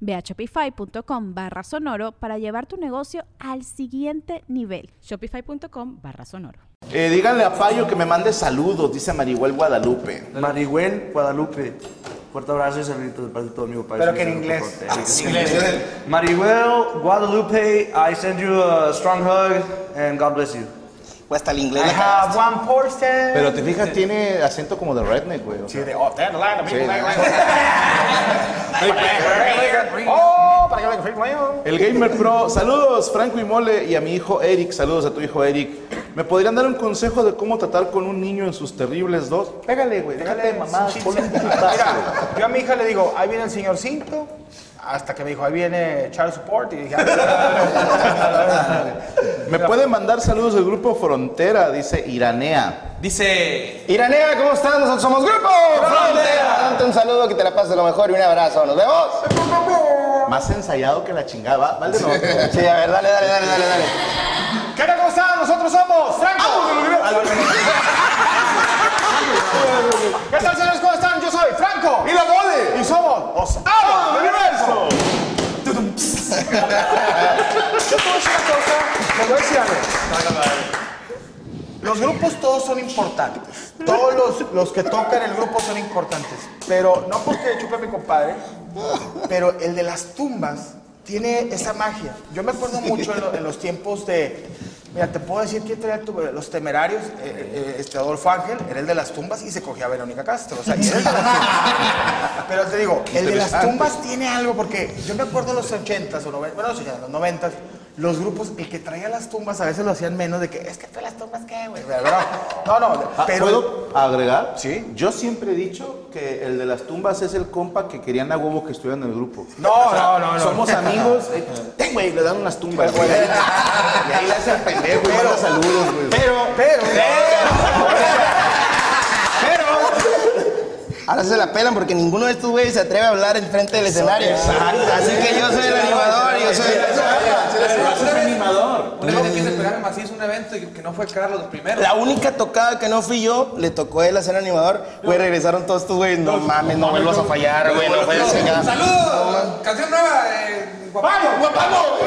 Ve a shopify.com barra sonoro para llevar tu negocio al siguiente nivel. Shopify.com barra sonoro. Eh, díganle a Payo que me mande saludos, dice Marihuel Guadalupe. Marigüen, Guadalupe. Fuerte abrazo y saluditos de parte de todo mi país. Pero que en inglés. Marigüel, Guadalupe, I send you a strong hug and God bless you. Pues hasta el inglés I la cagaste. have one portion. Pero te fijas, tiene acento como de redneck, güey. o Sí, sea. de, oh, Sí, la. Oh, para que me frío. El Gamer Pro, saludos Franco y Mole y a mi hijo Eric, saludos a tu hijo Eric. ¿Me podrían dar un consejo de cómo tratar con un niño en sus terribles dos? Pégale, güey, déjate de mamá, ponle un putazo. Mira, yo a mi hija le digo, ahí viene el señor Cinto, hasta que me dijo, ahí viene Charles Support, y dije, "Ah". ¿Me pueden mandar saludos del grupo Frontera? Dice Iranea. Dice. Iranea, ¿cómo estás? Nosotros somos Grupo Frontera. Dante un saludo, que te la pases lo mejor y un abrazo. Nos vemos. Más ensayado que la chingada. Va, Vale, no. Sí, a ver, dale, dale, dale, dale, dale. ¿Qué tal, cómo están? Nosotros somos Franco. ¿Qué tal, señores? ¿Cómo están? Yo soy Franco. ¡Y la mole! Y somos los Amos del Universo. Yo te voy a decir una cosa. Les voy a decir algo. Los grupos todos son importantes. Todos los, los que tocan el grupo son importantes. Pero no porque chupe a mi compadre, pero el de las tumbas tiene esa magia. Yo me acuerdo mucho en, lo- en los tiempos de. Mira, te puedo decir quién traía los temerarios. eh, eh, este Adolfo Ángel era el de las tumbas y se cogía a Verónica Castro. O sea, y era el de las tumbas. Pero te digo, el de las tumbas tiene algo porque yo me acuerdo en los 80s o 90, bueno, los 90s, los grupos, el que traía las tumbas a veces lo hacían menos de que es que tú las tumbas qué, güey. Pero, No, no, Ah, pero ¿Puedo agregar? Sí. Yo siempre he dicho que el de las tumbas es el compa que querían a huevo que estuvieran en el grupo. No, no, no, no. Somos amigos. eh, güey, le dan unas tumbas, güey. Y ahí le hace el pendejo manda saludos, güey. pero, pero, Ahora se la pelan porque ninguno de estos güeyes se atreve a hablar enfrente del escenario. Así que yo soy el animador, yo soy... animador. Una vez quise pegar macizo un evento y que no fue Carlos primero. La única tocada que no fui yo, le tocó a él hacer animador. Güey, regresaron todos estos güeyes. No mames, no vuelvas a fallar, güey. No puedes. ¡Saludos! Canción nueva. Eh, guapango, guapango.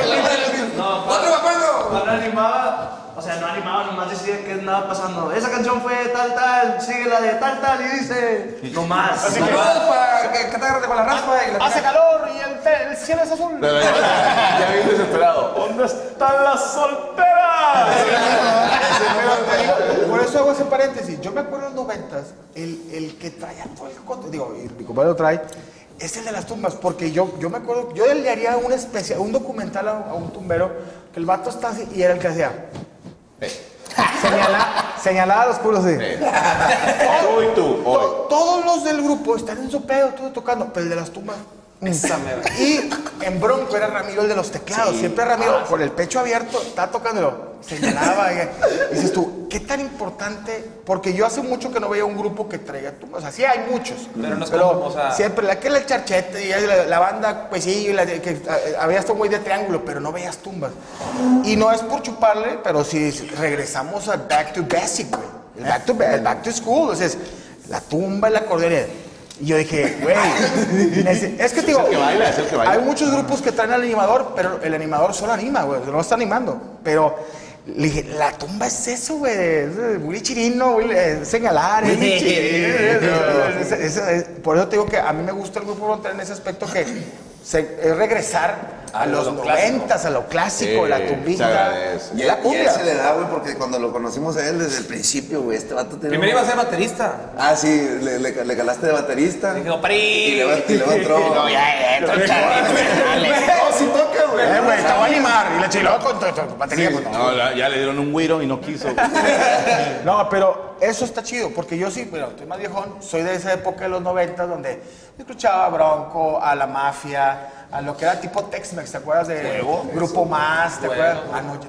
Otro guapango. Cuando animaba, o sea, no animaba, nomás decía que andaba pasando. Esa canción fue tal, tal, sigue la de tal, tal, y dice, no más. Para que, que te agarres con la raspa y la hace calor y el, el cielo es azul. Ya bien desesperado. ¿Dónde están las solteras? Por eso hago ese paréntesis. Yo me acuerdo en los noventas, el, el que traía todo el coto, digo, y mi compadre lo trae, es el de las tumbas, porque yo, yo me acuerdo, yo le haría un especial, un documental a, a un tumbero, que el vato está así, y era el que hacía. Señala, señalaba los culos así. Tú y tú, hoy. To- Todos los del grupo están en su pedo, todo tocando, pero el de las tumbas. Y en Bronco era Ramiro el de los teclados. Siempre Ramiro, con el pecho abierto, está tocándolo. Señalaba. y, y dices tú, ¿qué tan importante? Porque yo hace mucho que no veía un grupo que traiga tumbas. O sea, sí hay muchos. Pero no es como, o sea- Siempre, la que era el charchete, y la, la banda, pues sí, la que, eh, había hasta un güey de triángulo, pero no veías tumbas. Y no es por chuparle, pero si regresamos a back to basic, güey. El back to, el back to school. Entonces, la tumba, el acordeón. Y yo dije, güey, es que digo, el que baila, es el que baila. hay muchos grupos que traen al animador, pero el animador solo anima, güey, no está animando. Pero le dije, la tumba es eso, güey, es Willy Chirino, señalar, es es- es- Por eso te digo que a mí me gusta el grupo Frontera en ese aspecto que es regresar a los noventas, a lo clásico, la tumbita. Y, la y cumbia. él se le da, güey, porque cuando lo conocimos a él desde el principio, güey, este vato. Primero iba a ser baterista. Ah, sí, le, le, le calaste de baterista. Dijo, Y ¡Pari! luego, y luego entró... No, ya, ya. No, sí toca, güey. Eh, güey, a animar. Y le chiló con tu, tu- tu batería. pues, no. No, la- ya le dieron un güiro y no quiso. No, pero eso está chido, porque yo sí, bueno, estoy más viejón, soy de esa época de los 90 donde escuchaba a Bronco, a La Mafia, a lo que era tipo Tex-Mex, ¿te acuerdas de Grupo Más? ¿Te acuerdas?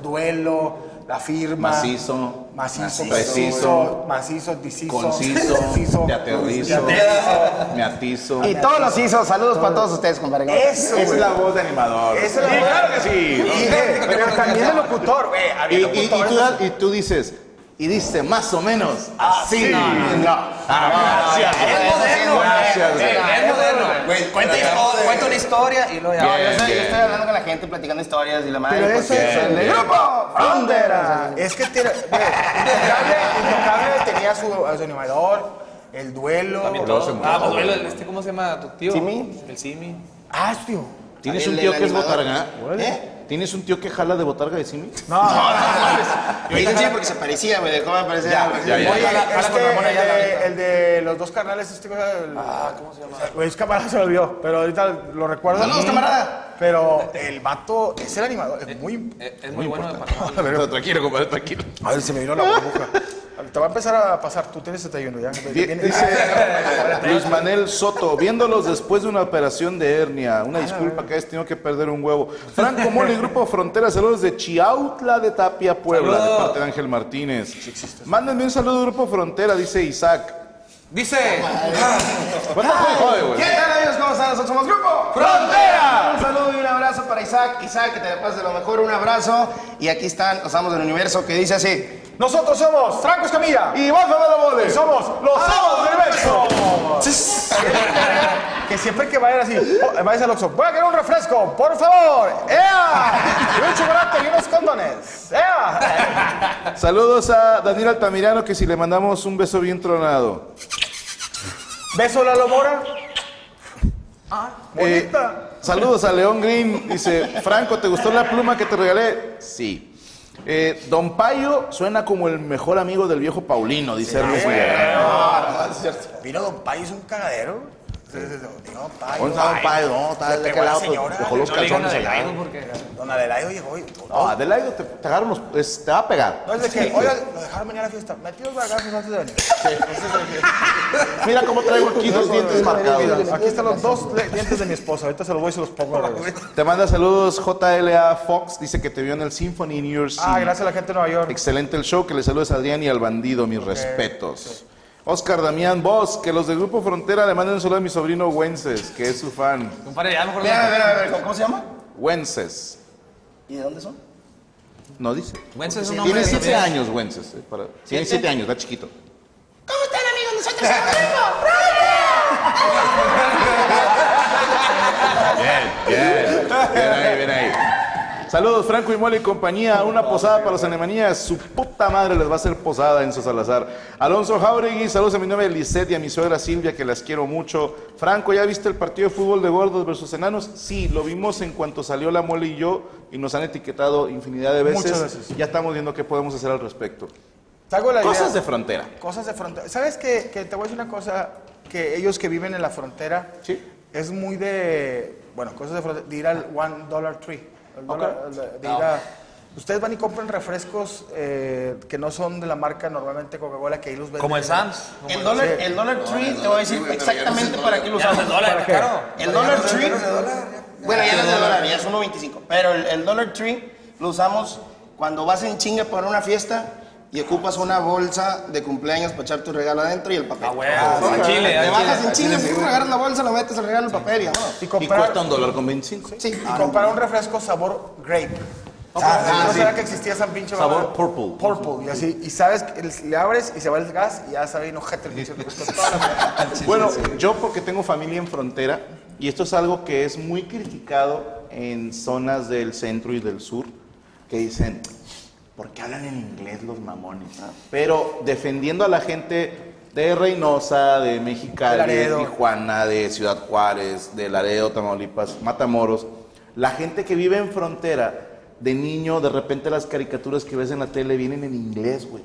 Duelo, La Firma. Macizo. Macizo. Preciso. Macizo, Diciso. Conciso. Conciso, Te aterrizo. te aterrizo. Me atizo. Y todos los hizo. Saludos para todos ustedes, compadre. Eso, Esa es güey. la voz de animador. Esa es la Sí, voz. claro que sí. Y, eh, pero también de locutor, güey. Y, Había y- y tú, y tú dices, y dice más o menos así. No, Ah, gracias. Es moderno. Gracias. Eh, Es moderno. Güey, Cuenta, una historia y luego ya. No, yo Bien, estoy, yo bien. estoy hablando con la gente, platicando historias y la madre. Pero pues, eso es el bien. grupo Frontera. Es que tiene. Intocable, tenía su, a su animador, el duelo. También se todo. murió. Ah, pues duelo, este, ¿cómo se llama tu tío? ¿Simi? El Simi. Ah, tío. ¿Tienes El un tío que es botarga? ¿Eh? ¿Tienes un tío que jala de botarga de Simi? No, Yo dije sí porque se parecía, güey. ¿Cómo me parecía? güey? ya, ya. Oye, este, el, de, de los dos carnales, este cosa. Ah, ¿cómo se llama? Güey, es camarada se me olvidó, pero ahorita lo recuerdo. Saludos, camarada. Pero el vato es el animador, es muy. Eh, Es muy bueno Pero tranquilo, compadre, tranquilo. A ver, se me vino la burbuja. Te va a empezar a pasar, tú tienes 71 ya. Di- Dice Luis Manel Soto, viéndolos después de una operación de hernia. Una disculpa que hayas tenido que perder un huevo. Franco Mole y Grupo Frontera, saludos de Chiautla de Tapia, Puebla, de parte de Ángel Martínez. Mándenme un saludo Grupo Frontera, dice Isaac. Dice. ¿Cuánto jode, jode, güey? ¿Qué tal, amigos? ¿Cómo están? Nosotros somos Grupo Frontera. Un saludo y un abrazo para Isaac. Isaac, que te pases de lo mejor, un abrazo. Y aquí están los amos del universo que dice así. Nosotros somos Franco Escamilla. Y vos, Fabio somos los amos del universo. que siempre que vayan así, oh, vayas al Oxxo, voy a querer un refresco, por favor. ¡Ea! Y un chocolate y unos condones. ¡Ea! Saludos a Daniel Altamirano, que si le mandamos un beso bien tronado. Beso Lalo Mora. Eh, Bonita. saludos a León Green. Dice, Franco, ¿te gustó la pluma que te regalé? Sí. Eh, Don Payo suena como el mejor amigo del viejo Paulino, dice Hermes Villarreal. Vino Don Payo, es un cagadero. Don Payo. ¿Dónde está Don Payo? No, está Le de pegó aquel a la lado, señora. dejó los No le digan calzones allá. Adelaido porque. Don Adelaido llegó y... No, Adelaido te, te agarran los... es- te va a pegar. No es de que, oiga, lo dejaron venir a la fiesta. Metí los gargazos antes de venir. Mira cómo traigo aquí dos dientes marcados. Aquí están los dos le- dientes de mi esposa. Ahorita se los voy y se los pongo al revés. Te manda saludos JLA Fox, dice que te vio en el Symphony New York City. Ah, gracias a la gente de Nueva York. Excelente el show, que le saludes a Adrián y al bandido, mis respetos. Oscar Damián Vos, que los del Grupo Frontera le manden un saludo a mi sobrino Wences, que es su fan. Compadre, ya mejor. Mira, a ver, a ver, ¿cómo, cómo se llama? Wences. ¿Y de dónde son? No dice. Wences es un nombre Tiene siete años, Wences. eh, para- Tiene siete años, está chiquito. ¿Cómo están, amigos? Nosotros somos Grupo Bien, bien bien ahí. Saludos, Franco y Mole y compañía. Una posada para los Anemanías. Su puta madre les va a hacer posada en su Salazar. Alonso Jauregui, saludos a mi novia Lisette y a mi suegra Silvia, que las quiero mucho. Franco, ¿ya viste el partido de fútbol de gordos versus enanos? Sí, lo vimos en cuanto salió la Mole y yo y nos han etiquetado infinidad de veces. Muchas veces. Ya estamos viendo qué podemos hacer al respecto. Te hago la idea. Cosas de frontera. Cosas de frontera. ¿Sabes que, que te voy a decir una cosa? Que ellos que viven en la frontera Sí. es muy de. Bueno, cosas de frontera. De ir al One Dollar Tree. El dólar- el de ir a- ustedes van y compran refrescos eh, que no son de la marca normalmente Coca-Cola, que ahí los venden. Como el Sams. como El Dollar, el Dollar Tree, te voy a decir exactamente para qué lo usamos. dólar, ¿Para qué? claro. El Dollar Tree. Bueno, ya no es de dólar, ya es 1.25. Pero el, el Dollar Tree lo usamos cuando vas en chinga para una fiesta y ocupas una bolsa de cumpleaños para echar tu regalo adentro y el papel. Ah, huevo. A Chile, Te bajas Chile. en chinga, pum, agarras la bolsa, lo metes, el regalo, el papel y vámonos. Y Y comprar, cuesta un dólar con 25. Sí, y comprar un refresco sabor grape. Ah, Ah, no sí. sabía que existía esa pinche Sabor purple. Purple. Y así, y sabes, le abres y se va el gas y ya sabe enojete el pinche. Bueno, yo porque tengo familia en frontera, y esto es algo que es muy criticado en zonas del centro y del sur, que dicen, ¿por qué hablan en inglés los mamones? ah?" Pero defendiendo a la gente de Reynosa, de Mexicali, de. Tijuana, de Ciudad Juárez, de Laredo, Tamaulipas, Matamoros, La gente que vive en frontera, de niño, de repente las caricaturas que ves en la tele vienen en inglés, güey.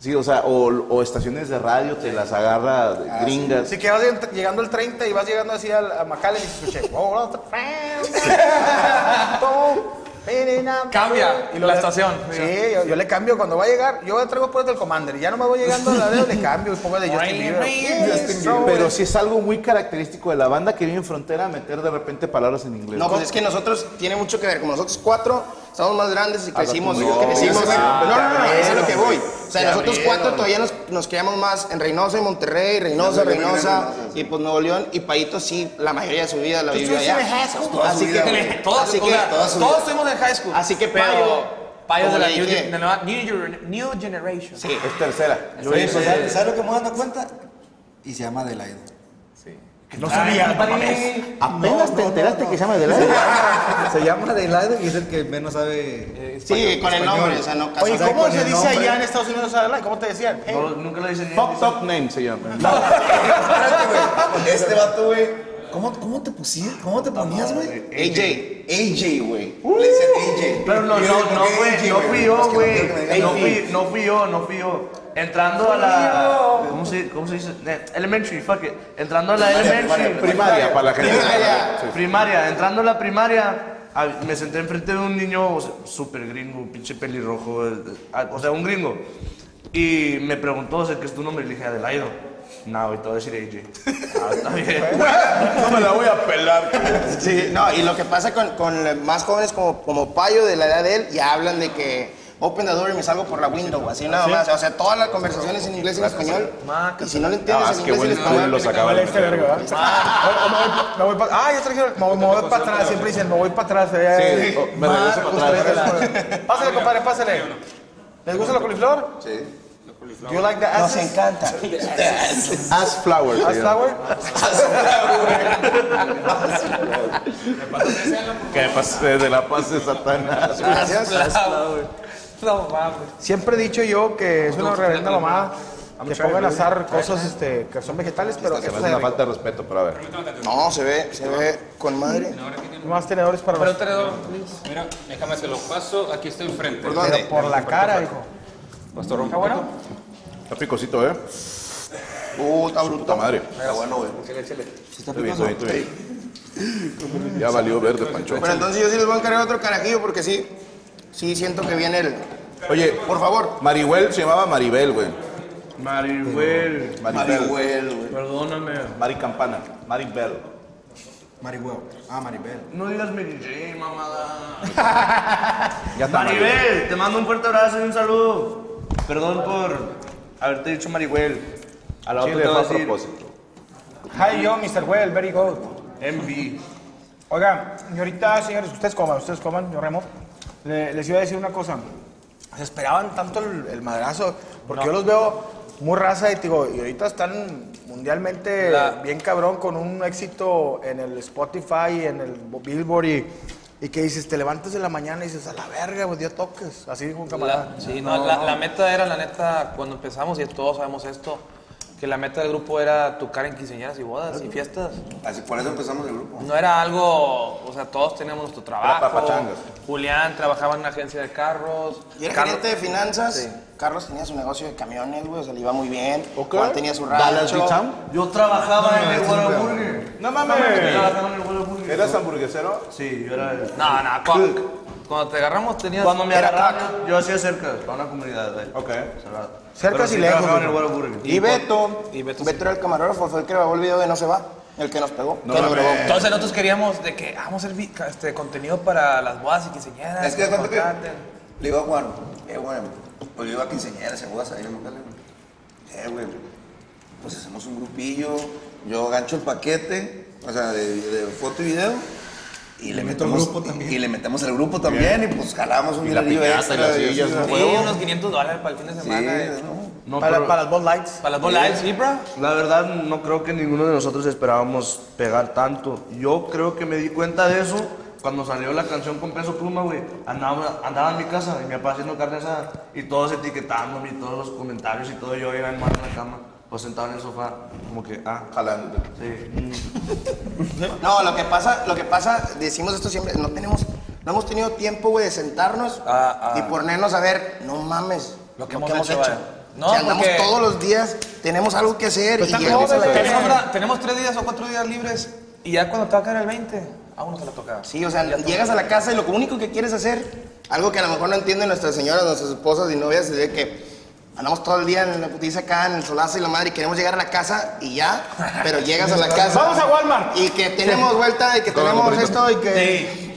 Sí, o sea, o, o estaciones de radio te las agarra de gringas. Así que vas lleg- llegando el 30 y vas llegando así al- a McAllen y escuché. "Oh, no, Cambia Y lo la le- estación. Sí, yo, yo le cambio cuando va a llegar. Yo traigo puras del Commander y ya no me voy llegando a la de le cambio y pongo de Justin Bieber. Pero sí es algo muy característico de la banda que vive en frontera meter de repente palabras en inglés. No, pues es que nosotros tiene mucho que ver. Como nosotros cuatro estamos más grandes y crecimos. no, crecimos no, no, no, no, eso es lo que voy. O sea, Se nosotros cuatro todavía nos, nos criamos más en Reynosa y Monterrey, Reynosa, Reynosa y pues Nuevo León. Y Paito sí, la mayoría de su vida la vivió allá. Así que, Todos, estuvimos en high school. Así que pero Payo, Payo de la new, de la new, gener- new generation. Sí. Es tercera. Pues, ¿sabes ¿sabes lo que me dando cuenta? Y se llama Adelaide. No sabía. Apenas te enteraste que se llama Adelaide. Se llama Adelaide y es el que menos sabe. Sí, con el nombre, o sea, no Oye, casado. ¿cómo se dice allá en Estados Unidos Adelaide? ¿Cómo te decían? Hey, No, nunca lo dicen ni Fucked up name se llama. Espérate, güey. Este vato, güey. ¿Cómo, ¿Cómo te pusiste? ¿Cómo te ponías, güey? AJ. AJ, güey. Le dicen AJ. Pero no, no, no ¿por qué fue, AJ, no fui yo, no güey. No no fui yo, no fui yo. Entrando a la. ¿Cómo se, cómo se dice? Eh, Elementary, fuck it. Entrando a la elementary. Primaria, para la gente. Primaria. Sí. Primaria, entrando a la primaria, a- me senté enfrente de un niño o sea, súper gringo, pinche pelirrojo, eh, eh, o sea, un gringo. Y me preguntó, o sea, ¿qué es tu nombre? Y le dije, Adelaido. No, te voy a decir AJ. Ah, está bien. No me la voy a pelar. Sí, no, y lo que pasa con, con más jóvenes como, como Payo de la edad de él, ya hablan de que open the door y me salgo por la window, así nada más. O sea, todas las conversaciones en inglés y en español. Y si no le entiendes Ah, en es que inglés y en español. los acaba Este verga, me voy- me voy pa- Ah, ya trajeron. Me voy- para atrás. Siempre dicen, me voy para atrás. eh. Sí, oh, me regreso para atrás. Pásale, compadre, pásale. ¿Les gusta la coliflor? Sí. Do you like the Nos encanta. As Flowers. se Ass llama. flower? Que pase de la paz de Satanás. Gracias. No mames. Siempre he dicho yo que es una reverenda mamada que pongan a asar cosas este, que son vegetales, pero Se me esto hace es una falta de respeto, pero a ver. No, se ve, se ve con madre. más tenedores para Pero los... tenedor. Mira, déjame se lo paso, aquí está enfrente. ¿Por dónde? Pero por la cara, hijo. Pastor ¿Está bueno? Está picosito, ¿eh? Uh, está bruto. Puta madre. Está bueno, güey. Está bien, está bien, está bien. Ya valió verde, Pancho. Pero entonces yo sí les voy a encargar otro carajillo porque sí, sí siento que viene el... Oye, Por favor. Maribel se llamaba Maribel, güey. Maribel, Maribel. Marihuel, güey. perdóname. Mari Campana. Maribel. Marihuel. Ah, Maribel. No digas Mary Jane, mamada. Ya está Maribel, te mando un fuerte abrazo y un saludo. Perdón por haberte dicho Maribel. A la otra te voy a a decir propósito. Hi, yo, Mr. Well, very good. MV. Oigan, y ahorita, señores, ustedes coman, ustedes coman, yo remo. Le- les iba a decir una cosa. Se esperaban tanto el, el madrazo, porque yo los veo muy raza y, digo, y ahorita están mundialmente La- bien cabrón con un éxito en el Spotify, en el Billboard y, y que dices, te levantas de la mañana y dices, a la verga, pues dio toques. Así dijo un camarada. La, sí, no, la, la meta era, la neta, cuando empezamos, y todos sabemos esto, que la meta del grupo era tocar en quinceañeras y bodas y fiestas. Así, por eso empezamos el grupo. No era algo, o sea, todos teníamos nuestro trabajo. Julián trabajaba en una agencia de carros. Y era Carlos- gerente de finanzas. Sí. Carlos tenía su negocio de camiones, güey, o sea, le iba muy bien. Ok. Juan tenía su rancho. Yo trabajaba en el Whataburger. No mames. Trabajaba en el Whataburger. ¿Eras hamburguesero? Sí, yo era el... No, no, cuando, cuando te agarramos tenías... Cuando me agarraron, yo, yo hacía cerca para una comunidad. Ok. Cerrado. Pero y sí lejos, trabajaba en el. Whataburger. Y Beto. y Beto Beto, era el camarógrafo, fue el que grabó el video de No se va. El que nos pegó. No que grabó. Entonces nosotros queríamos de que ah, vamos a hacer este, contenido para las bodas y quinceañeras. Es que nos que le digo a Juan, eh, bueno, pues yo iba a quinceañeras, a bodas ahí en. Eh, güey, pues hacemos un grupillo, yo gancho el paquete, o sea, de, de foto y video. Y le, metemos, grupo también. Y, y le metemos al grupo también, y pues jalamos un Y la y las y. Sí, unos 500 dólares para el fin de Sí, semana. eh. ¿no? No, para, pero- para las Bud Lights. Para las bolas, sí, bro. La verdad, no creo que ninguno de nosotros esperábamos pegar tanto. Yo creo que me di cuenta de eso cuando salió la canción con Peso Pluma, güey. Andaba, andaba en mi casa y mi papá haciendo carne asada y todos etiquetándome y todos los comentarios y todo. Yo era en mano en la cama. O sentado en el sofá, como que, ah. Jalándote. Sí. No, lo que pasa, lo que pasa, decimos esto siempre, no tenemos, no hemos tenido tiempo, güey, de sentarnos Ah, ah. y ponernos a ver, no mames, Lo que hemos hecho, vaya. No, sea, andamos porque- todos los días, tenemos algo que hacer Pues y a la. Tenemos, tenemos tres días o cuatro días libres y ya cuando te va a caer el 20, a uno se la toca. Sí, o sea, llegas a la casa y lo único que quieres hacer, algo que a lo mejor no entienden nuestras señoras, nuestras esposas y novias, es de que andamos todo el día en la putiza acá, en el solazo y la madre, y queremos llegar a la casa y ya, pero llegas a la casa. Vamos a Walmart. Y que tenemos vuelta y que tenemos esto y que... Sí.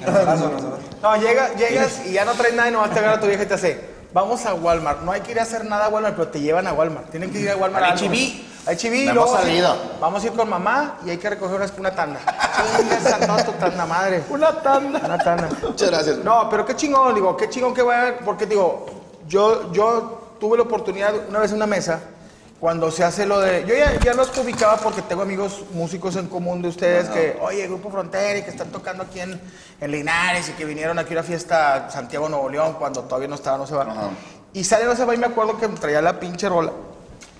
No, llega, llegas y ya no traes nada y nomás te agarra tu vieja y te hace. Vamos a Walmart. No hay que ir a hacer nada a Walmart, pero te llevan a Walmart. Tienen que ir a Walmart. Al a. H-E-B. A No luego hemos salido. Vamos a ir con mamá y hay que recoger una, una tanda. Chingas tu tanda madre. Una tanda. Una tanda. Muchas gracias. No, pero qué chingón, digo, qué chingón que va a haber, porque digo, yo, yo tuve la oportunidad una vez en una mesa, cuando se hace lo de, yo ya, ya los ubicaba porque tengo amigos músicos en común de ustedes que, oye, Grupo Frontera y que están tocando aquí en, en Linares y que vinieron aquí a una fiesta Santiago, Nuevo León, cuando todavía no estaba, no se va. Y sale no se va y me acuerdo que traía la pinche rola.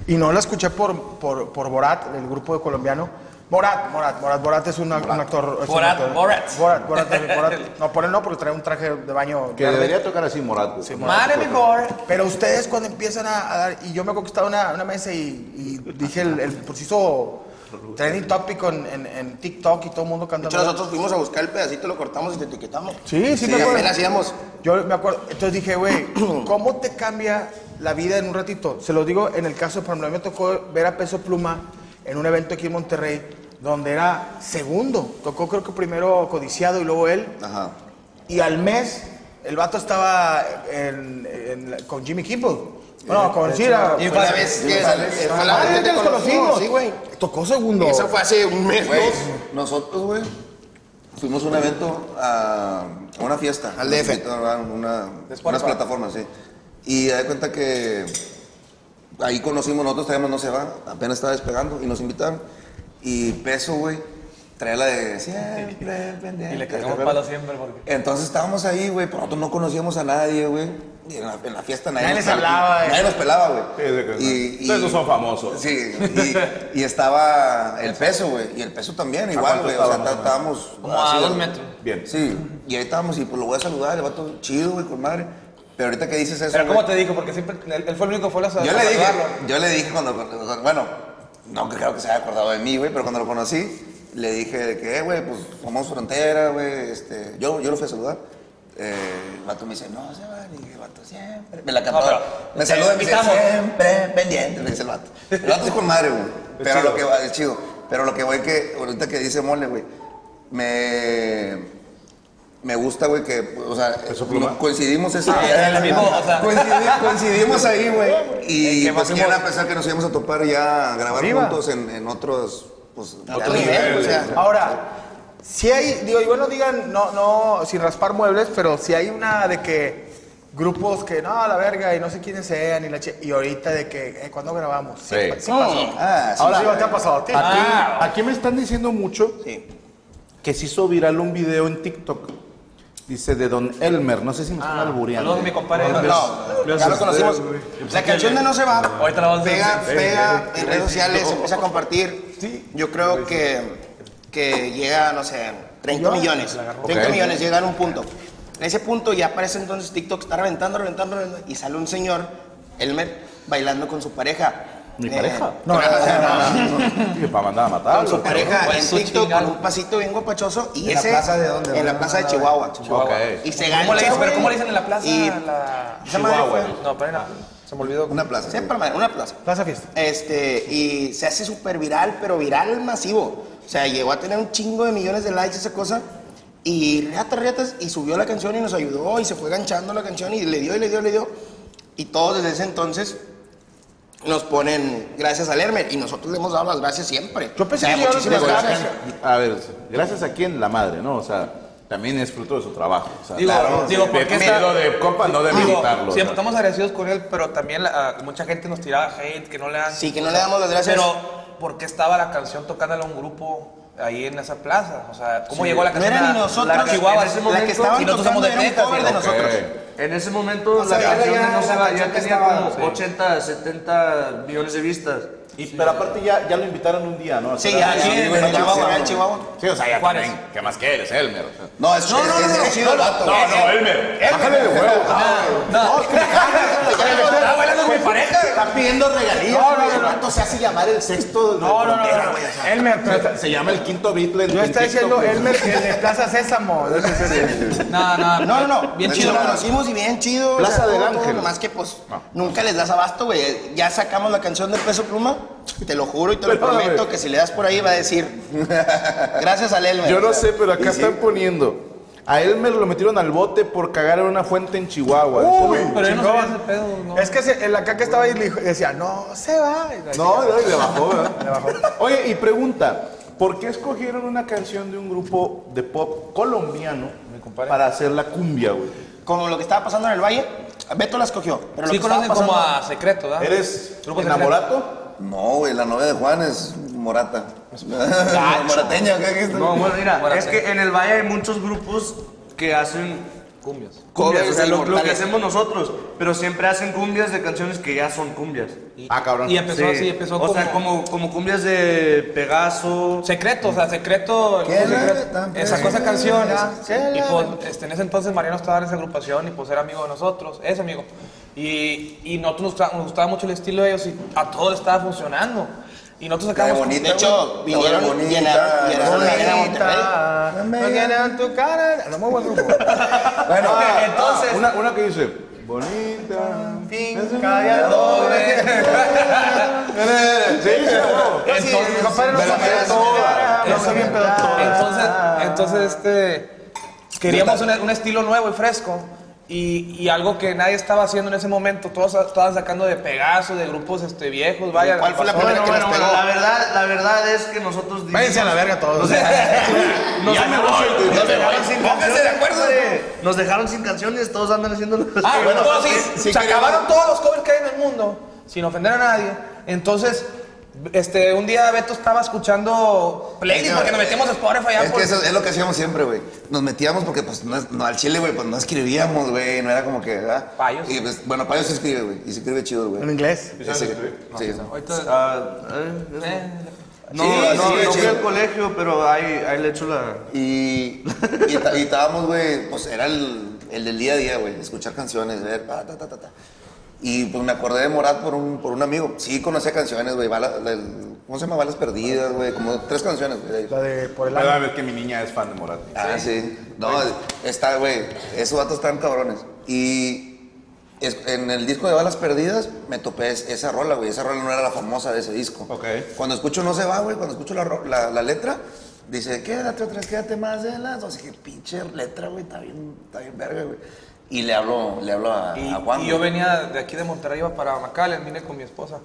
Y no la escuché por, por, por Borat, el grupo de colombiano. Borat, Borat, Borat, Borat es un, un actor. es un Borat, actor. Borat. Borat, Borat, Borat. No, por él no, porque trae un traje de baño. Que verde. debería tocar así morato. Madre mi. Pero ustedes cuando empiezan a, a dar, y yo me estaba en una, una mesa y, y dije, el, el, hizo trending topic en, en, en TikTok y todo el mundo De cantando. hecho, nosotros fuimos a buscar el pedacito, lo cortamos y te etiquetamos. Sí, sí, Sí, me acuerdo. apenas íbamos. Yo me acuerdo. Entonces dije, güey, ¿cómo te cambia la vida en un ratito? Se lo digo en el caso, por ejemplo, a mí me tocó ver a Peso Pluma en un evento aquí en Monterrey, donde era segundo. Tocó creo que primero Codiciado y luego él. Ajá. Y al mes, el vato estaba en- en- con Jimmy Kimmel. Bueno, con sí, era- Y fue la vez que la conocimos. Sí, güey. Tocó segundo. Eso fue hace un mes, Güey, nosotros, güey, fuimos a un evento a, una fiesta. Al DF. Una, unas plataformas, sí. Y da cuenta que ahí conocimos, nosotros traíamos No Se Va, apenas estaba despegando y nos invitaron. Y Peso, güey, traía la de siempre pendiente. Y le cagamos palo siempre porque... Entonces estábamos ahí, güey, pero nosotros no conocíamos a nadie, güey. Y en la, en la fiesta nadie, Nadie nos les hablaba, Nadie eh. nos pelaba, güey. Sí, Y- y- Ustedes no son famosos. Sí, y, y estaba el peso, güey. Y el peso también, igual, güey. O sea, tá- estábamos. Como a dos güey. metros. Bien. Sí, y ahí estábamos y pues lo voy a saludar, el vato chido, güey, con madre. Pero ahorita que dices eso. Pero ¿cómo te digo? Porque siempre, él, fue el único que fue a Yo le dije, yo le dije cuando, cuando- bueno, no creo que se haya acordado de mí, güey, pero cuando lo conocí, le dije de que, eh, güey, pues somos frontera, güey, este, yo, yo lo fui a saludar. Eh, el vato me dice, no, se va, y dije, el vato siempre. Me la cantó. No, me saluda y me dice, siempre pendiente, me dice el vato. El vato es con madre, güey. Pero lo que va, es chido. Pero lo que voy que, ahorita que dice mole, güey, me. Me gusta, güey, que, o sea, no- coincidimos ese Ah, mismo, o sea. Coincidimos, coincidimos ahí, güey. ¿En Y pues más quién a pensar que nos íbamos a topar ya a grabar Arriba. juntos en, en otros, pues, Otro otros nivel, niveles. o sea. Ahora, si hay, digo, igual no digan, no, no, sin raspar muebles, pero si hay una de que grupos que no, la verga, y no sé quiénes sean, y la che- y ahorita de que, eh, ¿cuándo grabamos? Sí, Sí. sí pasó. Ah, sí, Ahora, sí. ¿sí te ha pasado a ti? Aquí, Ah. aquí me están diciendo mucho Sí. que se hizo viral un video en TikTok. Dice de Don Elmer, no sé si me están albureando. Saludos, mi compadre. No, ya lo conocimos. La canción de No se va, pega, pega en redes sociales, empieza a compartir. Yo creo que, que llega, no sé, 30 millones. 30 Ok. millones llegan a un punto. En ese punto ya aparece entonces TikTok, está reventando, reventando, reventando, y sale un señor, Elmer, bailando con su pareja. ¿Mi Eh, pareja? No, no, para mandar a Con matarlo. su pareja en TikTok con un pasito bien guapachoso y ¿En la plaza de dónde? en la plaza de Chihuahua. Ok. Y se ¿Cómo le gancha, dicen? ¿Pero güey. cómo le dicen en la plaza? Chihuahua. No, pero en la... Se me olvidó. Una plaza. Siempre, madre, una plaza. Plaza Fiesta. Este, y se hace súper viral, pero viral masivo. O sea, llegó a tener un chingo de millones de likes esa cosa. Y reatas, reatas, y subió la canción y nos ayudó y se fue ganchando la canción y le dio y le dio y le dio. Y todos desde ese entonces nos ponen gracias al Hermer y nosotros le hemos dado las gracias siempre. Yo pensé O sea, que muchísimas gracias. A ver, gracias a quién la madre, ¿no? O sea, también es fruto de su trabajo. O sea, Digo, digo, ¿por qué miedo está- de compa, no de Digo, militarlo. siempre estamos agradecidos con él, pero también la- mucha gente nos tiraba hate, que no le dan... Sí, que no le damos las gracias. Pero, ¿por qué estaba la canción tocándole a un grupo? Ahí en esa plaza. O sea, ¿cómo Sí. llegó la No canción era a- ni nosotros, a Chihuahua? en ese momento, que estaban y nosotros somos de Texas. de no- nosotros. En ese momento O sea, la ya canción de ya No se la va ya tenía como sí. 80, 70 millones de vistas. Y, pero aparte ya, ya lo invitaron un día, ¿no? Sí, ya, aquí en Chihuahua, sí, en Chihuahua. Sí, o sea, ya Juárez. también, ¿Qué más quieres, Elmer? No, es, No, no, es, no, es chido el vato. No, no, Elmer. Bájale de huevo. No, que caga. Está bailando con mi pareja. Está pidiendo regalías. No, no, no. ¿Cuánto se hace llamar el sexto No, no, no, no. Elmer, Se llama el quinto Beatle. Yo en está diciendo. Elmer el de Plaza Sésamo. No, no, No, no, no. Bien Nos chido. conocimos y bien chido. Plaza del Ángel. Nomás que pues nunca les das abasto, güey. Ya sacamos la canción de Peso Pluma. Te lo juro y te lo prometo que si le das por ahí va a decir. Gracias al Elmer. Yo no sé, pero acá están poniendo. A Elmer lo metieron al bote por cagar en una fuente en Chihuahua. Uy, Pero yo no sabía ese pedo, no. Es que se- el acá que estaba ahí le dijo- decía, no, se va. No, no, y le bajó, ¿verdad? Le bajó. Oye, y pregunta, ¿por qué escogieron una canción de un grupo de pop colombiano para hacer la cumbia, güey? Como lo que estaba pasando en el valle, Beto la escogió. Pero lo Sí que conocen como pasando- a Secreto, ¿verdad? ¿Eres Grupo secreto. enamorato? No, güey, la novia de Juan es Morata. Morateña, ¿qué dijiste? No, bueno, mira, es sí. que en el Valle hay muchos grupos que hacen Cumbias. cumbias, o sea, lo, lo que hacemos nosotros, pero siempre hacen cumbias de canciones que ya son cumbias. Ah, cabrón. Y empezó así, empezó o sea, como, como cumbias de Pegaso. Secreto, o sea, secreto. el ¿Qué grupo le secreto, tan eh, sacó esa canción. ¿Qué Y pues, este, en ese entonces Mariano estaba en esa agrupación y pues era amigo de nosotros, es amigo. Y, y nosotros nos gustaba, nos gustaba mucho el estilo de ellos y a todos les estaba funcionando. Y nosotros sacamos. bonita, De hecho, vinieron, bonita, llenaron, llenaron la arena Monterrey. Bonita, no tu cara. No, muy buen grupo. Bueno, Entonces, una, una que dice, bonita. Finca adobe. Sí. Entonces, compadre no Me. No pedo todo. Entonces, entonces este, queríamos un, un estilo nuevo y fresco. Y, y algo que nadie estaba haciendo en ese momento, todos estaban sacando de Pegaso, de grupos este, viejos, vaya. ¿Cuál fue la pasó. primera Bueno, que bueno, nos bueno, pegó? la verdad, la verdad es que nosotros dijimos- Váyanse a la verga todos. Nos, Ya me voy, nos ya me dejaron sin de canciones, acuerdo. güey. Nos dejaron sin canciones, todos andan haciendo Ah, bueno, sí, sí, sí se queríamos- acabaron todos los covers que hay en el mundo, sin ofender a nadie. Entonces, este, un día Beto estaba escuchando playlist porque nos metimos a Spotify Es por- que eso es lo que hacíamos siempre, güey. Nos metíamos porque, pues, no, es- no, al chile, güey, pues no escribíamos, güey. No era como que, ¿verdad? Payos. Y, pues, bueno, Payos sí escribe, güey. Y se escribe chido, güey. En inglés. Sí. Ahorita- eh, eh, no, Sí, no, sí, no fui al colegio, pero ahí, ahí le echo la... Y, y, ta- y estábamos, güey, pues era el, el del día a día, güey. Escuchar canciones, ver, pa, ta, ta, ta, ta. Y pues me acordé de Morat por un, por un amigo. Sí, conocía canciones, güey. ¿Cómo se llama? Balas perdidas, güey. Como tres canciones, güey. La de por el a ver que mi niña es fan de Morat. Ah, sí. No, está, güey. Esos datos están cabrones. Y es- en el disco de Balas Perdidas me topé es- esa rola, güey. Esa rola no era la famosa de ese disco. Ok. Cuando escucho No se va, güey, cuando escucho la, la, la letra, dice, quédate otra vez, quédate más de las dos. Y que pinche letra, güey, está bien, está bien verga, güey. Y le hablo, le hablo a, Y, a Juan. y yo venía de aquí de Monterrey, iba para McAllen, vine con mi esposa.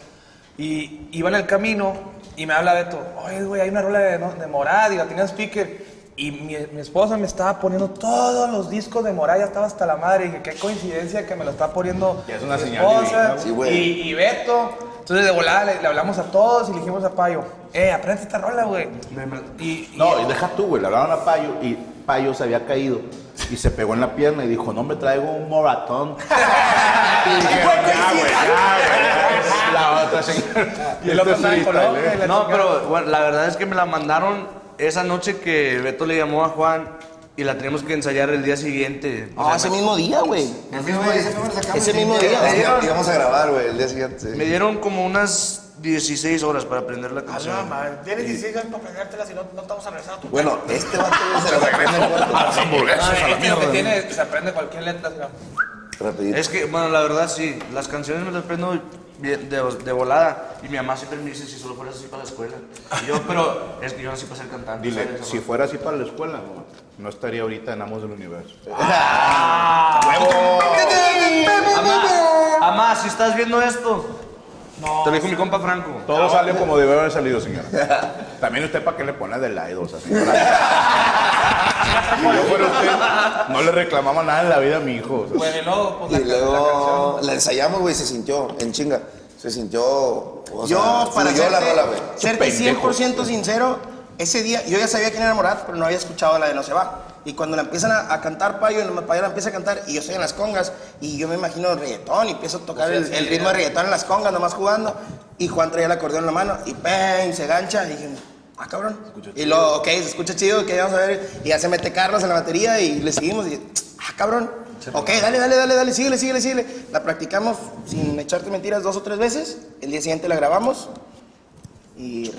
Y iba en el camino y me habla Beto, oye, güey, hay una rola de, de Morad y la tenía en speaker. Y mi, mi esposa me estaba poniendo todos los discos de Morad, ya estaba hasta la madre. Y dije, qué coincidencia que me lo está poniendo Ya es una mi esposa. Sí, y, y Beto. Entonces de volada le, le hablamos a todos y le dijimos a Payo, eh, aprende esta rola, güey. Y, y- No, y deja tú, güey. Le hablaron a Payo y Payo se había caído y se pegó en la pierna y dijo, no me traigo un moratón. y dijeron, ya, güey, ya, güey. La otra señora. Y el otro freestyle, Colombia y No, pero bueno, la verdad es que me la mandaron esa noche que Beto le llamó a Juan y la teníamos que ensayar el día siguiente. O No, sea, ese mismo día, güey. Ese mismo día. Y- Íbamos a grabar, güey, el día siguiente. sí. Me dieron como unas 16 horas para aprender la Ah, canción. no, man. Tienes 16 años para aprendértela si no, no estamos a regresar a tu Bueno, este vato se lo aprende en cuarto. Las hamburguesas Ah, a la este lo que mierda. tiene, se aprende cualquier letra. Rapidito. Es que, bueno, la verdad sí, las canciones me las prendo bien- de, de volada. Y mi mamá siempre me dice si solo fueras así para la escuela. Y yo, pero es que yo nací para ser cantante. Dile, ¿sabes? si fuera así para la escuela, no, no estaría ahorita en Amos del Universo. Amá, amá, si estás viendo esto, te lo dijo mi compa Franco. Todo salió como debe haber salido, señora. También usted para qué le pone de laido, o sea, señora. Si yo fuera usted, no le reclamaba nada en la vida a mi hijo. o sea. Bueno, y luego, pues, la, Y la luego canción. la ensayamos, güey, se sintió en chinga. Se sintió. O Yo, sea, para fluyó la rola, güey. serte pendejo. 100% sincero, ese día, yo ya sabía quién era Morat, pero no había escuchado la de No se va. Y cuando la empiezan a, a cantar Payo, el Payo la empieza a cantar y yo estoy en las congas y yo me imagino reggaetón y empiezo a tocar el, el ritmo de reggaetón en las congas, nomás jugando. Y Juan traía el acordeón en la mano y ¡pam! se gancha y dije, ah, cabrón. Y luego, ok, se escucha chido, que vamos a ver. Y ya se mete Carlos en la batería y le seguimos y, ah, cabrón. Ok, dale, dale, dale, dale, síguele, síguele, síguele. La practicamos sin echarte mentiras dos o tres veces. El día siguiente la grabamos y.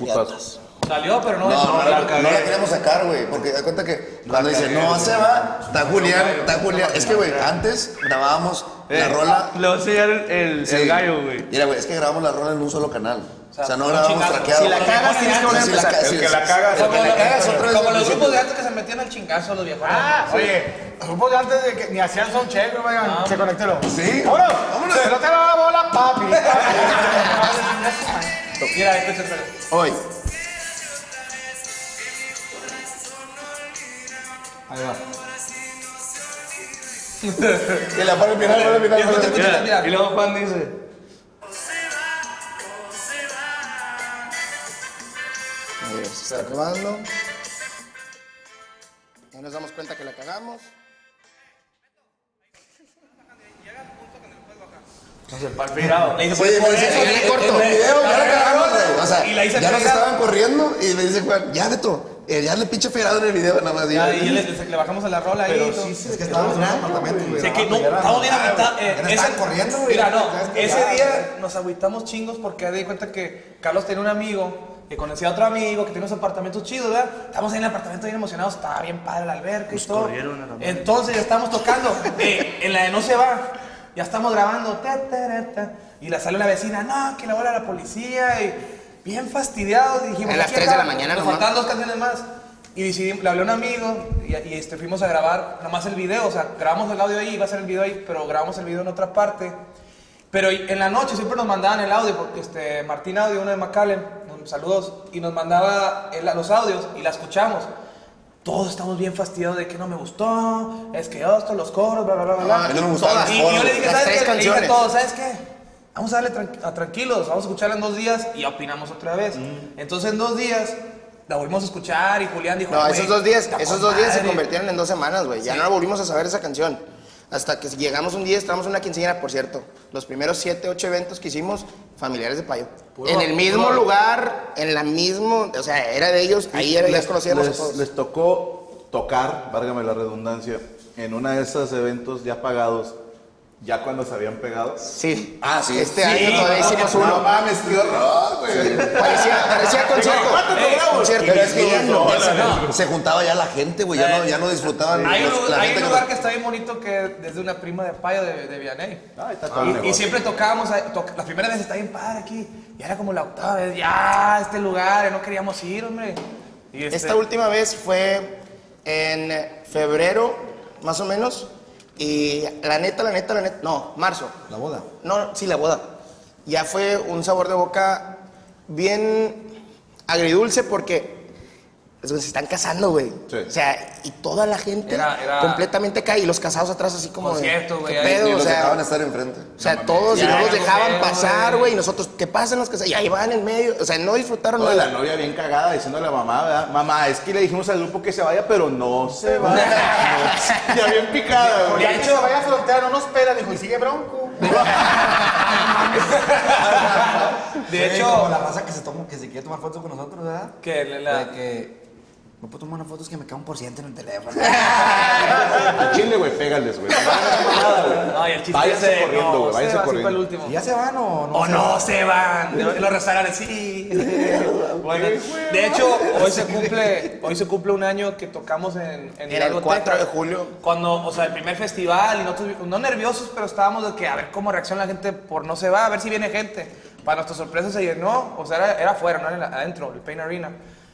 Salió, pero no. No, no, la no, la queremos sacar, güey, porque da cuenta que cuando dice, no se va, está Julián, está Julián. Es que, güey, antes grabábamos la Eh, rola. Le voy a enseñar el, el, Sí. el gallo, güey. Mira, güey, es que grabamos la rola en un solo canal. O sea, no grabamos traqueado. Si la cagas, tienes que volver a Si la empezar. El si- que la caga, el se que Como, la cagas otra vez como los grupos de antes que se metían al chingazo los viejos. Ah, oye, los grupos de antes de que ni hacían son check, güey, vayan, se conectaron. Sí. ¡Vámonos! ¡Vámonos! ¡No te la bola, papi! Mira, escucha. Hoy. Ahí va. Y la parte final, parte final, parte final. Mira. Y luego Juan dice. A ver, se está acabando. Ya nos damos cuenta que la cagamos. Le dice, Sí, pues, por me dice, eso, le el- corto. el video ya la cagamos, güey. O sea, Y la hice ya nos estaban corriendo y me dice Juan, ya Beto, eh, ya le pinche fregado en el video nada más. Ya, y le, le- le bajamos a la rola ahí. y todo. Es que estábamos en un apartamento, güey. Sé que no, estamos bien agüitados. Eh, estaban corriendo, güey. Mira, no, ese día nos agüitamos chingos porque di cuenta que Carlos tenía un amigo que conocía a otro amigo que tiene unos apartamentos chidos, ¿verdad? Estamos ahí en el apartamento bien emocionados, estaba bien padre la alberca y todo. corrieron a la madre. Entonces ya estamos tocando, eh, en la de No se va, ya estamos grabando, ta, ta, ta, ta, y la sale una vecina, no, que la bola a la policía, y bien fastidiados, y dijimos, A las "Aquí 3 de la acá". mañana Nos nomás. faltaban dos canciones más. Y decidimos, le hablé a un amigo y, y, este, fuimos a grabar nomás el video, o sea, grabamos el audio ahí, iba a ser el video ahí, pero grabamos el video en otra parte. Pero en la noche siempre nos mandaban el audio, porque este, Martín Audio, uno de McAllen, nos- saludos, y nos mandaba el- los audios y la escuchamos. Todos estamos bien fastidiados de que no me gustó, es que esto, los coros, bla, bla, bla, bla. no me Todas. Y coros. yo le dije, Las ¿sabes tres qué? Le dije a canciones. todos, ¿sabes qué? Vamos a darle tran- a tranquilos, vamos a escucharla en dos días y opinamos otra vez. Entonces en dos días la volvimos a escuchar y Julián dijo, No, "Güey, esos dos días, esos dos días se madre". convirtieron en dos semanas, güey. Ya no volvimos a saber esa canción. Hasta que llegamos un día, estábamos en una quinceañera, por cierto. Los primeros siete, ocho eventos que hicimos, familiares de Payo. en el mismo puro- lugar, en la mismo, o sea, era de ellos, ahí era, ya les, conocíamos a les- todos. les tocó tocar, válgame la redundancia, en una de esos eventos ya pagados, ya cuando se habían pegado. Sí. Ah, sí. Este Sí, año todavía hicimos No uno. mames, qué horror, güey. Parecía, parecía concierto. concierto. Pero es que lleno. se, se juntaba ya la gente, güey. Ya no, ya no disfrutaban. Hay un, los- hay gente un que lugar que está bien bonito que desde una prima de Payo de, de Vianney. Ah, está todo Y, y siempre tocábamos, toc- la primera vez está bien padre aquí. Y era como la octava vez, ya, este lugar, ya no queríamos ir, hombre. Y este- Esta última vez fue en febrero, más o menos. Y la neta, la neta, la neta. No, marzo. La boda. No, sí, la boda. Ya fue un sabor de boca bien agridulce porque se están casando, güey. Sí. O sea, y toda la gente Era- era- completamente cae y los casados atrás así como de, Concierto, güey, ¿qué pedo? Y O los sea, dejaban estar enfrente. o sea, todos y Ya, no los ya, dejaban pasar, güey. Y nosotros, ¿qué pasan los casados? Y ahí van en medio. O sea, no disfrutaron Toda la nada. novia bien cagada diciéndole a mamá, ¿verdad? Mamá, es que le dijimos al grupo que se vaya, pero no se va. ya bien picada, güey. De hecho, vaya a frontera, no nos pela, dijo, y sigue bronco. de Sí, hecho, como la raza que se, toma, que se quiere tomar fotos con nosotros, ¿verdad? que la- la- De que me puedo tomar unas fotos que me cae un por ciento en el teléfono. Al Chile, güey, pégales, güey. No, y el chiste Váyanse es de, corriendo, no, güey, se váyanse va corriendo. para el último. ¿Y ya se van o no? O se no van? se van. De los restaurantes, sí. Bueno, de hecho, hoy se cumple, hoy se cumple un año que tocamos en, en Era el Hidalgo, 4 de julio. Cuando, o sea, el primer festival y nosotros, no nerviosos, pero estábamos de que a ver cómo reacciona la gente por no se va, a ver si viene gente. Para nuestra sorpresa se llenó, o sea, era, era afuera, no era adentro, el Pain Arena.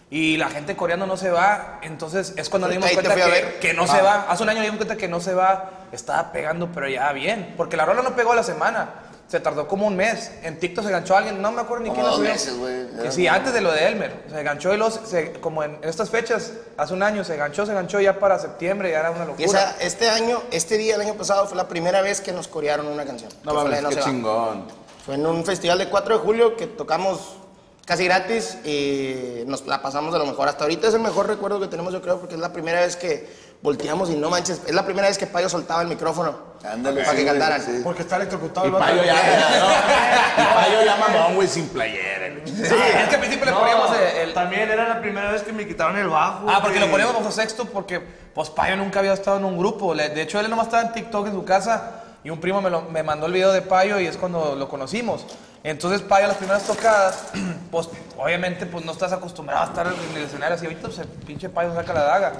Y la gente coreando no se va, entonces es cuando nos dimos cuenta que, que no se va. Hace un año dimos cuenta que no se va, estaba pegando, pero ya bien. Porque la rola no pegó a la semana, se tardó como un mes. En TikTok se ganchó alguien, no me acuerdo ni quién lo dos subió. meses, güey. Que sí, antes de lo de Elmer. Se ganchó y los, se- como en estas fechas, hace un año, se ganchó, se ganchó ya para septiembre, ya era una Y locura. esa, este año, este día, el año pasado, fue la primera vez que nos corearon una canción. No la mames, No qué chingón. Fue en un festival de 4 de julio que tocamos casi gratis y nos la pasamos de lo mejor. Hasta ahorita es el mejor recuerdo que tenemos, yo creo, porque es la primera vez que volteamos y no manches, es la primera vez que Payo soltaba el micrófono Ándale, para sí, que cantaran. sí. Porque está electrocutado Y el vato. Payo ya, ya, ¿no? Y Payo ya mamón, güey, sin playera. Sí, es que al principio le poníamos el, el- También era la primera vez que me quitaron el bajo. Ah, porque lo poníamos bajo sexto porque pues Payo nunca había estado en un grupo. De hecho, él nomás estaba en TikTok en su casa y un primo me, lo- me mandó el video de Payo y es cuando lo conocimos. Entonces Payo las primeras tocadas, pues obviamente pues no estás acostumbrado a estar en el escenario así. Ahorita pues el pinche Payo saca la daga.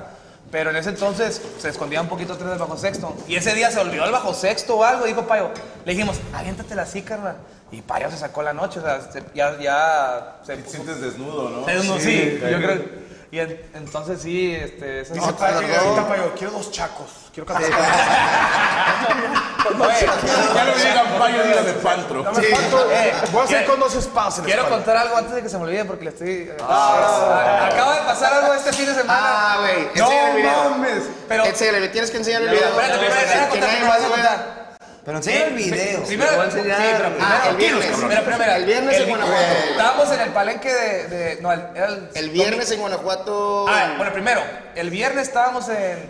Pero en ese entonces se escondía un poquito atrás del bajo sexto. Y ese día se olvidó el bajo sexto o algo. Dijo Payo, le dijimos, aviéntatela así, carnal. Y Payo se sacó la noche, o sea, se- ya, ya se Te sientes desnudo, ¿no? Desnudo, sí, yo creo. Y en- entonces sí, este, eso Dice tardó. necesita Payo, quiero dos chacos. Quiero cantar. Güey, Ya no digan Payo, dígame Pantro. Dame cuánto. Eh, Voy a hacer con dos la Quiero espalda. contar algo antes de que se me olvide porque le estoy. Ah, Acaba de pasar algo este fin de semana. Ah, güey, No enséñale el video. mames. Pero. Enséñale, le tienes que enseñar el video. Espérate, primero, deja que contar, nadie más vea. contar. Pero enseña el video. Primero, Te voy a enseñar. sí, pero primero. Ah, el viernes. Primero, El viernes en Guanajuato. Estábamos en el palenque de. de- no, el, era el, El viernes en Guanajuato. Ah, bueno, primero, el viernes estábamos en.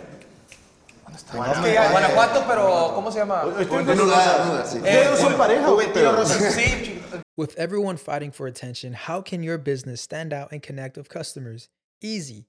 Guanajuato, pero ¿cómo se llama? Duda, duda, sí. Eh, pareja, güey. Rosas. Sí, chico. With everyone fighting for attention, how can your business stand out and connect with customers? Easy.